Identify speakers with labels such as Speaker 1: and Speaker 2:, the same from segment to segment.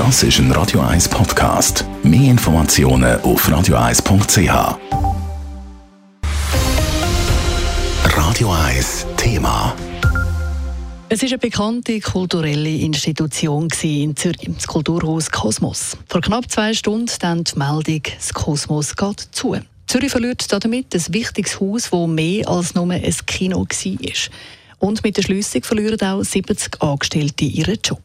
Speaker 1: Das ist ein Radio 1 Podcast. Mehr Informationen auf radio1.ch. Radio 1 Thema.
Speaker 2: Es war eine bekannte kulturelle Institution in Zürich, das Kulturhaus Kosmos. Vor knapp zwei Stunden dann die Meldung, das Kosmos geht zu. Zürich verliert damit ein wichtiges Haus, das mehr als nur ein Kino war. Und mit der Schliessung verlieren auch 70 Angestellte ihren Job.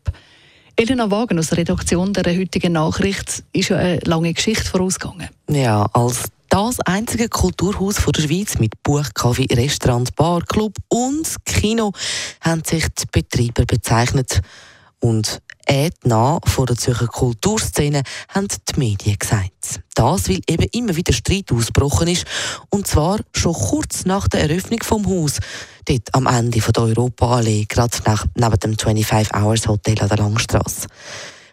Speaker 2: Elena Wagen aus der Redaktion der heutigen Nachricht ist ja eine lange Geschichte vorausgegangen.
Speaker 3: Ja, als das einzige Kulturhaus der Schweiz mit Buch, Kaffee, Restaurant, Bar, Club und Kino haben sich die Betreiber bezeichnet. Und nah vor der Zürcher Kulturszene haben die Medien gesagt. Das, weil eben immer wieder Streit ausgebrochen ist. Und zwar schon kurz nach der Eröffnung vom Haus. Dort am Ende der Europaallee, gerade nach, neben dem 25 Hours Hotel an der Langstrasse.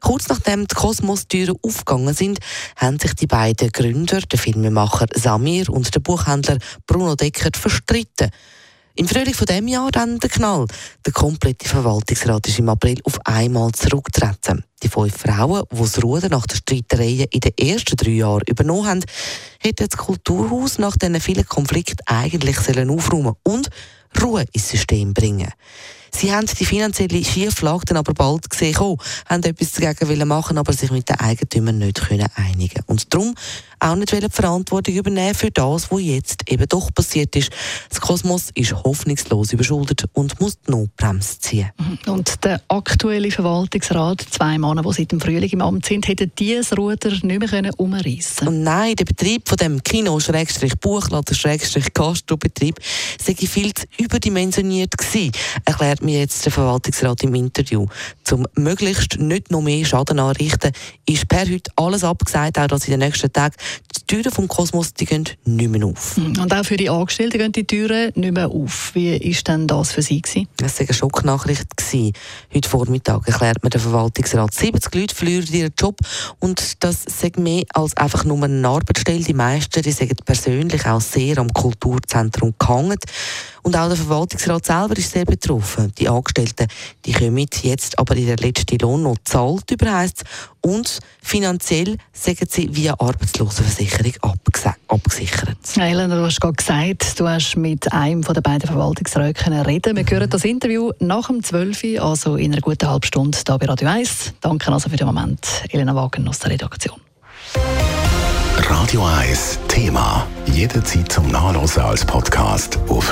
Speaker 3: Kurz nachdem die Kosmos-Türen aufgegangen sind, haben sich die beiden Gründer, der Filmemacher Samir und der Buchhändler Bruno Deckert, verstritten. Im Frühling von dem Jahr dann der Knall. Der komplette Verwaltungsrat ist im April auf einmal zurückgetreten. Die fünf Frauen, die das Ruder nach den Streitereien in den ersten drei Jahren übernommen haben, hätten das Kulturhaus nach diesen vielen Konflikten eigentlich aufräumen und Ruhe ins System bringen Sie haben die finanzielle Schieflage dann aber bald gesehen, oh, haben etwas dagegen machen, aber sich mit den Eigentümern nicht können einigen Und darum auch nicht die Verantwortung übernehmen für das, was jetzt eben doch passiert ist. Das Kosmos ist hoffnungslos überschuldet und muss die Notbremse ziehen.
Speaker 2: Und der aktuelle Verwaltungsrat, zwei Männer, die seit dem Frühling im Amt sind, hätten dieses Ruder nicht mehr umreißen
Speaker 3: Und nein, der Betrieb von dem Kino, Schrägstrich Buchladen, Schrägstrich Gastrobetrieb, sei viel zu überdimensioniert gewesen, erklärt mir jetzt der Verwaltungsrat im Interview. Zum möglichst nicht noch mehr Schaden anrichten, ist per heute alles abgesagt, auch dass in den nächsten Tagen die Türen vom Kosmos die gehen nicht mehr auf.
Speaker 2: Und auch für die Angestellten gehen die Türen nicht mehr auf. Wie war denn das für Sie? Gewesen?
Speaker 3: Das war eine Schocknachricht. Gewesen. Heute Vormittag erklärt mir der Verwaltungsrat, 70 Leute verlieren ihren Job und das sagt mehr als einfach nur eine Arbeitsstelle. Die meisten die sagen persönlich auch sehr am Kulturzentrum gehangen. Und auch der Verwaltungsrat selber ist sehr betroffen. Die Angestellten die kommen jetzt aber ihren letzten Lohn noch zahlt über heisst und finanziell sagen sie via Arbeitslosenversicherung abgesichert.
Speaker 2: Elena, du hast gerade gesagt, du hast mit einem der beiden Verwaltungsräte reden. Wir hören das Interview nach dem 12. Uhr, also in einer guten halben Stunde hier bei Radio 1. Danke also für den Moment, Elena Wagen aus der Redaktion.
Speaker 1: Radio 1 Thema. Jederzeit zum Nachlesen als Podcast auf